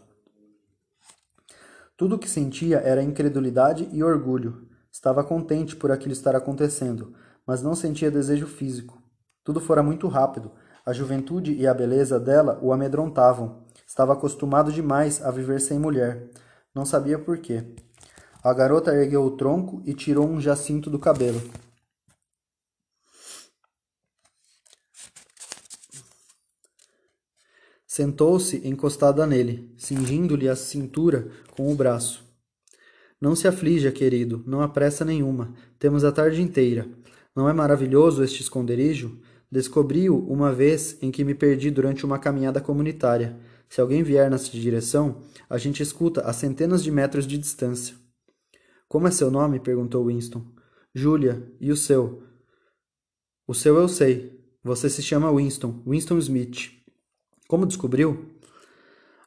Tudo o que sentia era incredulidade e orgulho. Estava contente por aquilo estar acontecendo, mas não sentia desejo físico. Tudo fora muito rápido. A juventude e a beleza dela o amedrontavam. Estava acostumado demais a viver sem mulher. Não sabia por quê. A garota ergueu o tronco e tirou um jacinto do cabelo. Sentou-se encostada nele, cingindo-lhe a cintura com o braço. Não se aflija, querido, não há pressa nenhuma. Temos a tarde inteira. Não é maravilhoso este esconderijo? Descobri-o uma vez em que me perdi durante uma caminhada comunitária. Se alguém vier nessa direção, a gente escuta a centenas de metros de distância. Como é seu nome? perguntou Winston. Julia. E o seu? O seu eu sei. Você se chama Winston, Winston Smith. Como descobriu?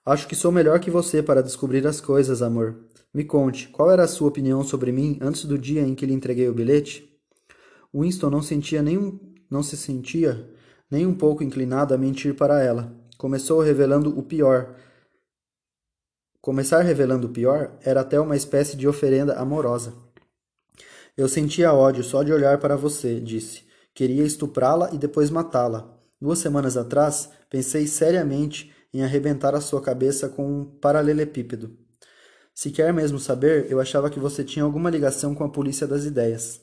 Acho que sou melhor que você para descobrir as coisas, amor. Me conte, qual era a sua opinião sobre mim antes do dia em que lhe entreguei o bilhete? Winston não sentia nenhum, não se sentia nem um pouco inclinado a mentir para ela. Começou revelando o pior. Começar revelando o pior era até uma espécie de oferenda amorosa. Eu sentia ódio só de olhar para você, disse. Queria estuprá-la e depois matá-la. Duas semanas atrás, pensei seriamente em arrebentar a sua cabeça com um paralelepípedo. Se quer mesmo saber, eu achava que você tinha alguma ligação com a polícia das ideias.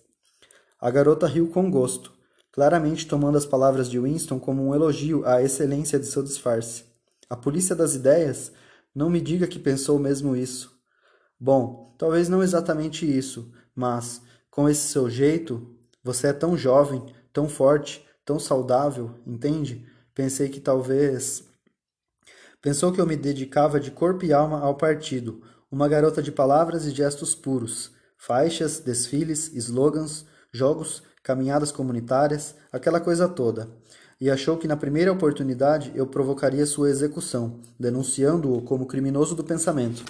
A garota riu com gosto, claramente tomando as palavras de Winston como um elogio à excelência de seu disfarce. A polícia das ideias? Não me diga que pensou mesmo isso. Bom, talvez não exatamente isso, mas, com esse seu jeito, você é tão jovem, tão forte, tão saudável, entende? Pensei que talvez. Pensou que eu me dedicava de corpo e alma ao partido, uma garota de palavras e gestos puros, faixas, desfiles, slogans, jogos, caminhadas comunitárias, aquela coisa toda. E achou que na primeira oportunidade eu provocaria sua execução, denunciando-o como criminoso do pensamento.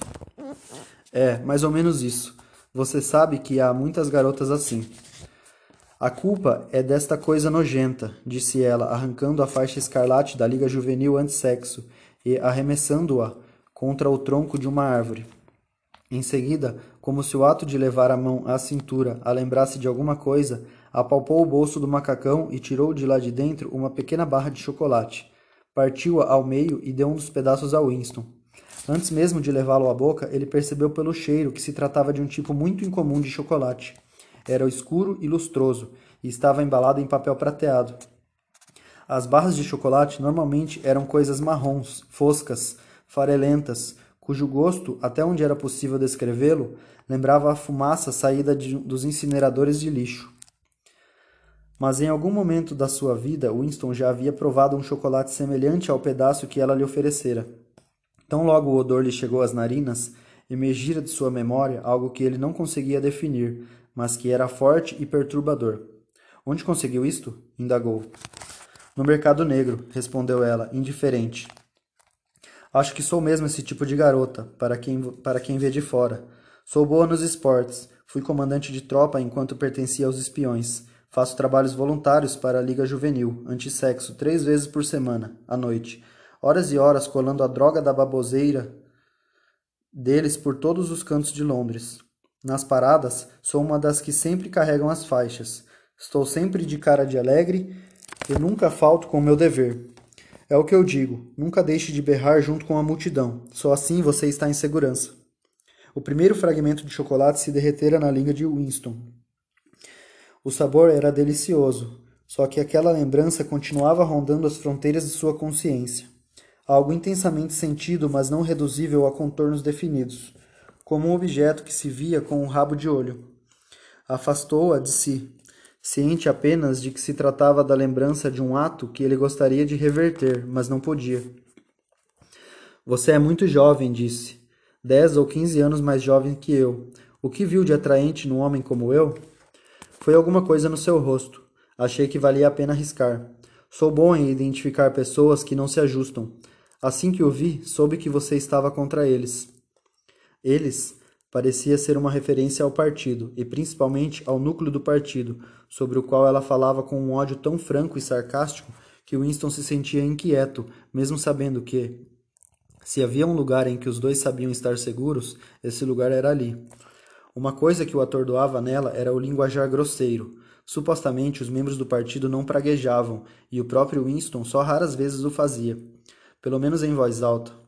É, mais ou menos isso. Você sabe que há muitas garotas assim. A culpa é desta coisa nojenta, disse ela, arrancando a faixa escarlate da Liga Juvenil Antissexo e arremessando-a contra o tronco de uma árvore. Em seguida, como se o ato de levar a mão à cintura a lembrasse de alguma coisa, apalpou o bolso do macacão e tirou de lá de dentro uma pequena barra de chocolate. Partiu-a ao meio e deu um dos pedaços a Winston. Antes mesmo de levá-lo à boca, ele percebeu pelo cheiro que se tratava de um tipo muito incomum de chocolate. Era escuro e lustroso e estava embalado em papel prateado. As barras de chocolate normalmente eram coisas marrons, foscas, farelentas, cujo gosto, até onde era possível descrevê-lo, lembrava a fumaça saída de, dos incineradores de lixo. Mas em algum momento da sua vida, Winston já havia provado um chocolate semelhante ao pedaço que ela lhe oferecera. Tão logo o odor lhe chegou às narinas, emergira de sua memória algo que ele não conseguia definir, mas que era forte e perturbador. Onde conseguiu isto? indagou. No mercado negro, respondeu ela, indiferente. Acho que sou mesmo esse tipo de garota, para quem, para quem vê de fora. Sou boa nos esportes. Fui comandante de tropa enquanto pertencia aos espiões. Faço trabalhos voluntários para a Liga Juvenil, antissexo, três vezes por semana, à noite. Horas e horas colando a droga da baboseira deles por todos os cantos de Londres. Nas paradas, sou uma das que sempre carregam as faixas. Estou sempre de cara de alegre e nunca falto com o meu dever. É o que eu digo, nunca deixe de berrar junto com a multidão, só assim você está em segurança. O primeiro fragmento de chocolate se derretera na língua de Winston. O sabor era delicioso, só que aquela lembrança continuava rondando as fronteiras de sua consciência. Algo intensamente sentido, mas não reduzível a contornos definidos, como um objeto que se via com um rabo de olho. Afastou-a de si, ciente apenas de que se tratava da lembrança de um ato que ele gostaria de reverter, mas não podia. Você é muito jovem, disse. Dez ou quinze anos mais jovem que eu. O que viu de atraente num homem como eu? Foi alguma coisa no seu rosto. Achei que valia a pena arriscar. Sou bom em identificar pessoas que não se ajustam. Assim que o vi, soube que você estava contra eles. Eles parecia ser uma referência ao partido, e principalmente ao núcleo do partido, sobre o qual ela falava com um ódio tão franco e sarcástico que Winston se sentia inquieto, mesmo sabendo que, se havia um lugar em que os dois sabiam estar seguros, esse lugar era ali. Uma coisa que o atordoava nela era o linguajar grosseiro. Supostamente os membros do partido não praguejavam, e o próprio Winston só raras vezes o fazia, pelo menos em voz alta.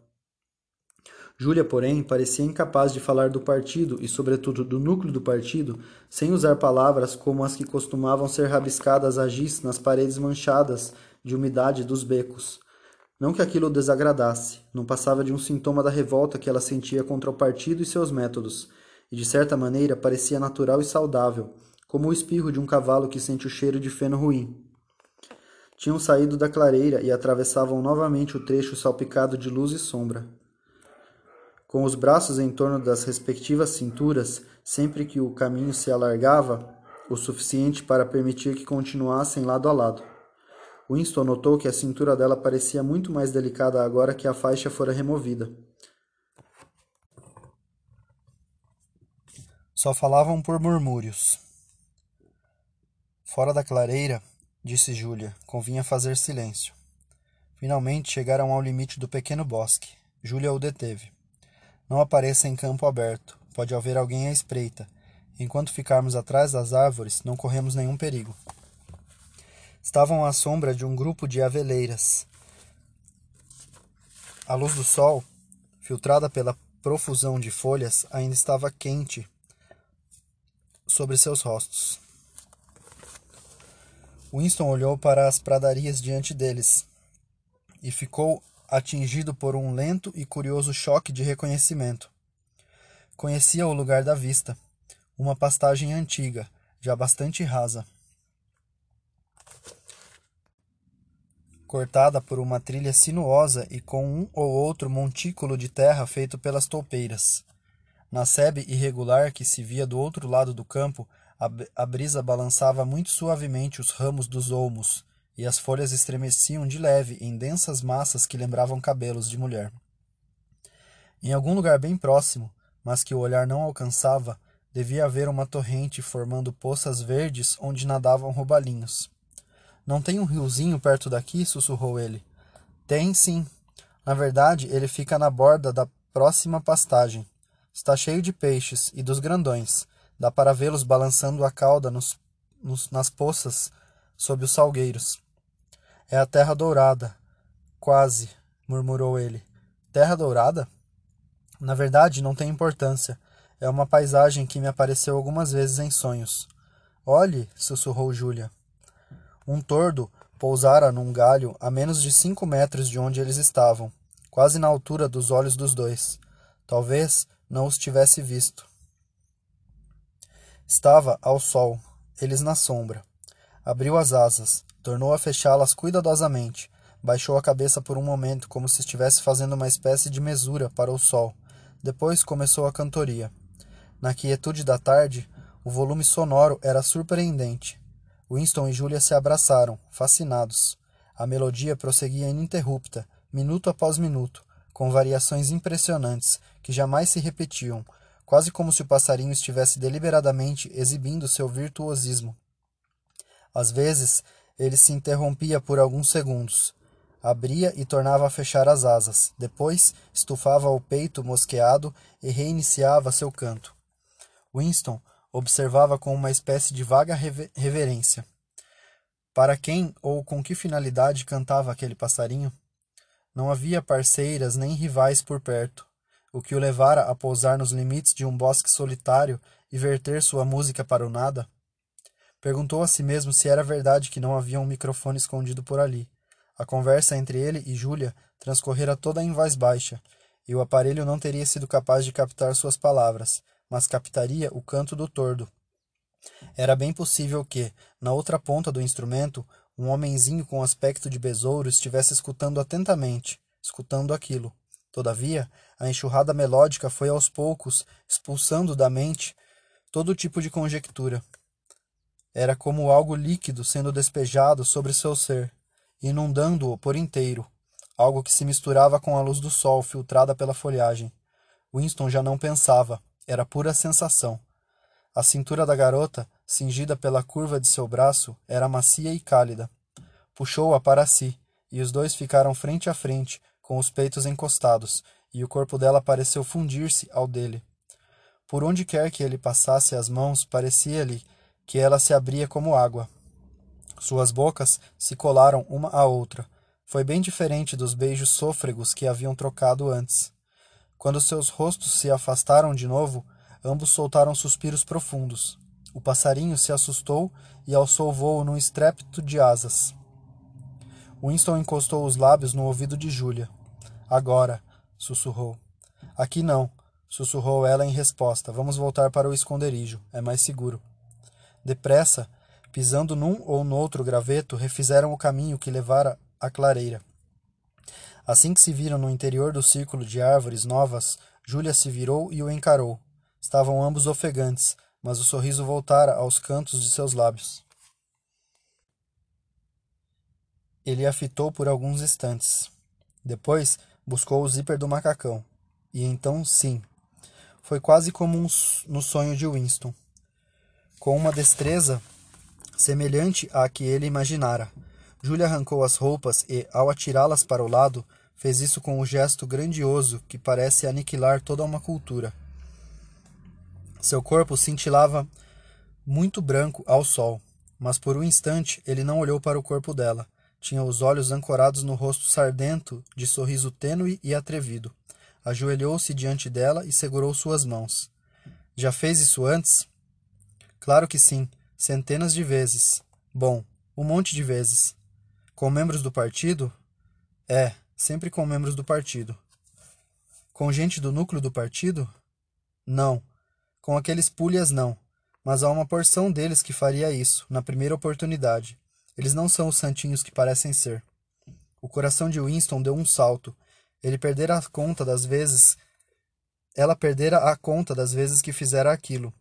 Júlia, porém, parecia incapaz de falar do partido e, sobretudo, do núcleo do partido, sem usar palavras como as que costumavam ser rabiscadas a giz nas paredes manchadas de umidade dos becos. Não que aquilo desagradasse, não passava de um sintoma da revolta que ela sentia contra o partido e seus métodos, e de certa maneira parecia natural e saudável, como o espirro de um cavalo que sente o cheiro de feno ruim. Tinham saído da clareira e atravessavam novamente o trecho salpicado de luz e sombra com os braços em torno das respectivas cinturas, sempre que o caminho se alargava o suficiente para permitir que continuassem lado a lado. Winston notou que a cintura dela parecia muito mais delicada agora que a faixa fora removida. Só falavam por murmúrios. Fora da clareira, disse Júlia, convinha fazer silêncio. Finalmente chegaram ao limite do pequeno bosque. Júlia o deteve. Não apareça em campo aberto. Pode haver alguém à espreita. Enquanto ficarmos atrás das árvores, não corremos nenhum perigo. Estavam à sombra de um grupo de aveleiras. A luz do sol, filtrada pela profusão de folhas, ainda estava quente sobre seus rostos. Winston olhou para as pradarias diante deles e ficou atingido por um lento e curioso choque de reconhecimento. Conhecia o lugar da vista, uma pastagem antiga, já bastante rasa. cortada por uma trilha sinuosa e com um ou outro montículo de terra feito pelas toupeiras. Na sebe irregular que se via do outro lado do campo, a, brisa balançava muito suavemente os ramos dos olmos, e as folhas estremeciam de leve em densas massas que lembravam cabelos de mulher. Em algum lugar bem próximo, mas que o olhar não alcançava, devia haver uma torrente formando poças verdes onde nadavam robalinhos. Não tem um riozinho perto daqui? sussurrou ele. Tem sim. Na verdade, ele fica na borda da próxima pastagem. Está cheio de peixes e dos grandões. Dá para vê-los balançando a cauda nos, nos, nas poças sob os salgueiros. É a terra dourada. Quase, murmurou ele. Terra dourada? Na verdade, não tem importância. É uma paisagem que me apareceu algumas vezes em sonhos. Olhe, sussurrou Júlia. Um tordo pousara num galho a menos de cinco metros de onde eles estavam, quase na altura dos olhos dos dois. Talvez não os tivesse visto. Estava ao sol, eles na sombra. Abriu as asas, tornou a fechá-las cuidadosamente, baixou a cabeça por um momento como se estivesse fazendo uma espécie de mesura para o sol. Depois começou a cantoria. Na quietude da tarde, o volume sonoro era surpreendente. Winston e Julia se abraçaram, fascinados. A melodia prosseguia ininterrupta, minuto após minuto, com variações impressionantes que jamais se repetiam, quase como se o passarinho estivesse deliberadamente exibindo seu virtuosismo. Às vezes, ele se interrompia por alguns segundos. Abria e tornava a fechar as asas. Depois, estufava o peito mosqueado e reiniciava seu canto. Winston observava com uma espécie de vaga reverência. Para quem ou com que finalidade cantava aquele passarinho? Não havia parceiras nem rivais por perto, o que o levara a pousar nos limites de um bosque solitário e verter sua música para o nada? Perguntou a si mesmo se era verdade que não havia um microfone escondido por ali. A conversa entre ele e Júlia transcorrera toda em voz baixa, e o aparelho não teria sido capaz de captar suas palavras, mas captaria o canto do tordo. Era bem possível que, na outra ponta do instrumento, um homenzinho com aspecto de besouro estivesse escutando atentamente, escutando aquilo. Todavia, a enxurrada melódica foi aos poucos expulsando da mente todo tipo de conjectura. Era como algo líquido sendo despejado sobre seu ser, inundando-o por inteiro, algo que se misturava com a luz do sol filtrada pela folhagem. Winston já não pensava, era pura sensação. A cintura da garota, cingida pela curva de seu braço, era macia e cálida. Puxou-a para si, e os dois ficaram frente a frente, com os peitos encostados, e o corpo dela pareceu fundir-se ao dele. Por onde quer que ele passasse as mãos, parecia-lhe que ela se abria como água. Suas bocas se colaram uma à outra. Foi bem diferente dos beijos sôfregos que haviam trocado antes. Quando seus rostos se afastaram de novo, ambos soltaram suspiros profundos. O passarinho se assustou e alçou voo num estrépito de asas. Winston encostou os lábios no ouvido de Júlia. Agora, sussurrou. Aqui não, sussurrou ela em resposta. Vamos voltar para o esconderijo. É mais seguro. Depressa, pisando num ou noutro graveto, refizeram o caminho que levara à clareira. Assim que se viram no interior do círculo de árvores novas, Júlia se virou e o encarou. Estavam ambos ofegantes, mas o sorriso voltara aos cantos de seus lábios. Ele a fitou por alguns instantes. Depois buscou o zíper do macacão. E então, sim. Foi quase como um, no sonho de Winston. Com uma destreza semelhante à que ele imaginara, Julia arrancou as roupas e, ao atirá-las para o lado, fez isso com um gesto grandioso que parece aniquilar toda uma cultura. Seu corpo cintilava muito branco ao sol, mas por um instante ele não olhou para o corpo dela. Tinha os olhos ancorados no rosto sardento, de sorriso tênue e atrevido. Ajoelhou-se diante dela e segurou suas mãos. Já fez isso antes? Claro que sim, centenas de vezes. Bom, um monte de vezes. Com membros do partido? É, sempre com membros do partido. Com gente do núcleo do partido? Não. Com aqueles pulhas, não. Mas há uma porção deles que faria isso, na primeira oportunidade. Eles não são os santinhos que parecem ser. O coração de Winston deu um salto. Ele perdera a conta das vezes. Ela perdera a conta das vezes que fizera aquilo.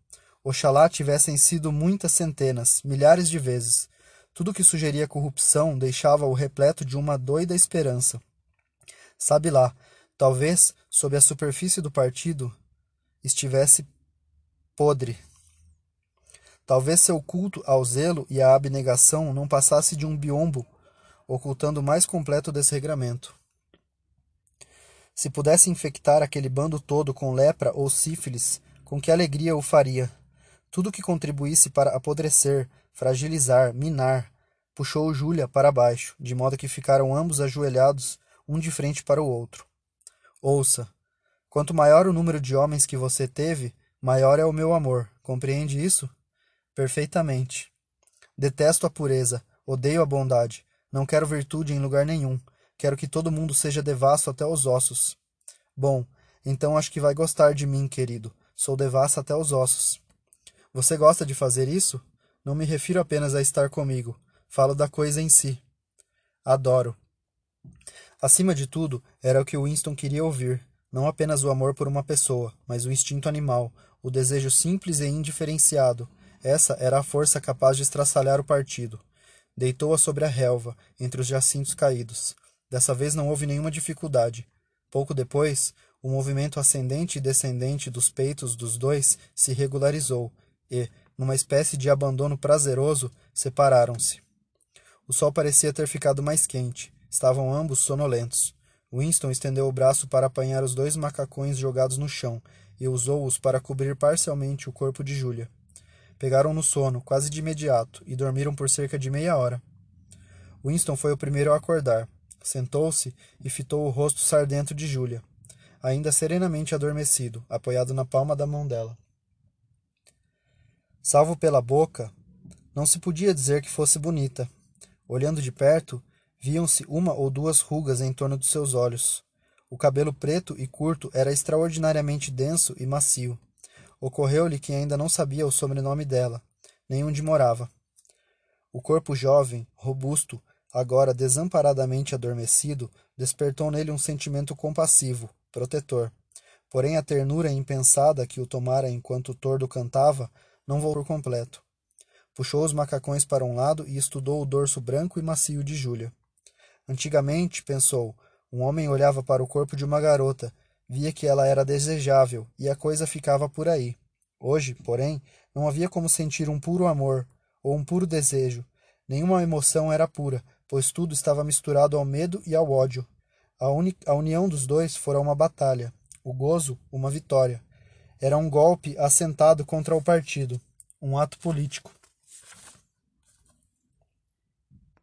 Oxalá tivessem sido muitas centenas, milhares de vezes. Tudo que sugeria corrupção deixava-o repleto de uma doida esperança. Sabe lá, talvez, sob a superfície do partido, estivesse podre. Talvez seu culto ao zelo e à abnegação não passasse de um biombo, ocultando o mais completo desregramento. Se pudesse infectar aquele bando todo com lepra ou sífilis, com que alegria o faria? Tudo que contribuísse para apodrecer, fragilizar, minar, puxou Júlia para baixo, de modo que ficaram ambos ajoelhados, um de frente para o outro. Ouça, quanto maior o número de homens que você teve, maior é o meu amor. Compreende isso? Perfeitamente. Detesto a pureza, odeio a bondade, não quero virtude em lugar nenhum. Quero que todo mundo seja devasso até os ossos. Bom, então acho que vai gostar de mim, querido. Sou devasso até os ossos. Você gosta de fazer isso? Não me refiro apenas a estar comigo, falo da coisa em si. Adoro. Acima de tudo, era o que Winston queria ouvir, não apenas o amor por uma pessoa, mas o instinto animal, o desejo simples e indiferenciado. Essa era a força capaz de estraçalhar o partido. Deitou-a sobre a relva, entre os jacintos caídos. Dessa vez não houve nenhuma dificuldade. Pouco depois, o movimento ascendente e descendente dos peitos dos dois se regularizou e, numa espécie de abandono prazeroso, separaram-se. O sol parecia ter ficado mais quente. Estavam ambos sonolentos. Winston estendeu o braço para apanhar os dois macacões jogados no chão e usou-os para cobrir parcialmente o corpo de Júlia. Pegaram no sono, quase de imediato, e dormiram por cerca de meia hora. Winston foi o primeiro a acordar. Sentou-se e fitou o rosto sardento de Júlia, ainda serenamente adormecido, apoiado na palma da mão dela. Salvo pela boca, não se podia dizer que fosse bonita. Olhando de perto, viam-se uma ou duas rugas em torno dos seus olhos. O cabelo preto e curto era extraordinariamente denso e macio. Ocorreu-lhe que ainda não sabia o sobrenome dela, nem onde morava. O corpo jovem, robusto, agora desamparadamente adormecido, despertou nele um sentimento compassivo, protetor. Porém a ternura impensada que o tomara enquanto o tordo cantava não voltou completo. Puxou os macacões para um lado e estudou o dorso branco e macio de Júlia. Antigamente, pensou, um homem olhava para o corpo de uma garota, via que ela era desejável e a coisa ficava por aí. Hoje, porém, não havia como sentir um puro amor ou um puro desejo. Nenhuma emoção era pura, pois tudo estava misturado ao medo e ao ódio. A, uni a união dos dois fora uma batalha, o gozo, uma vitória. Era um golpe assentado contra o partido, um ato político.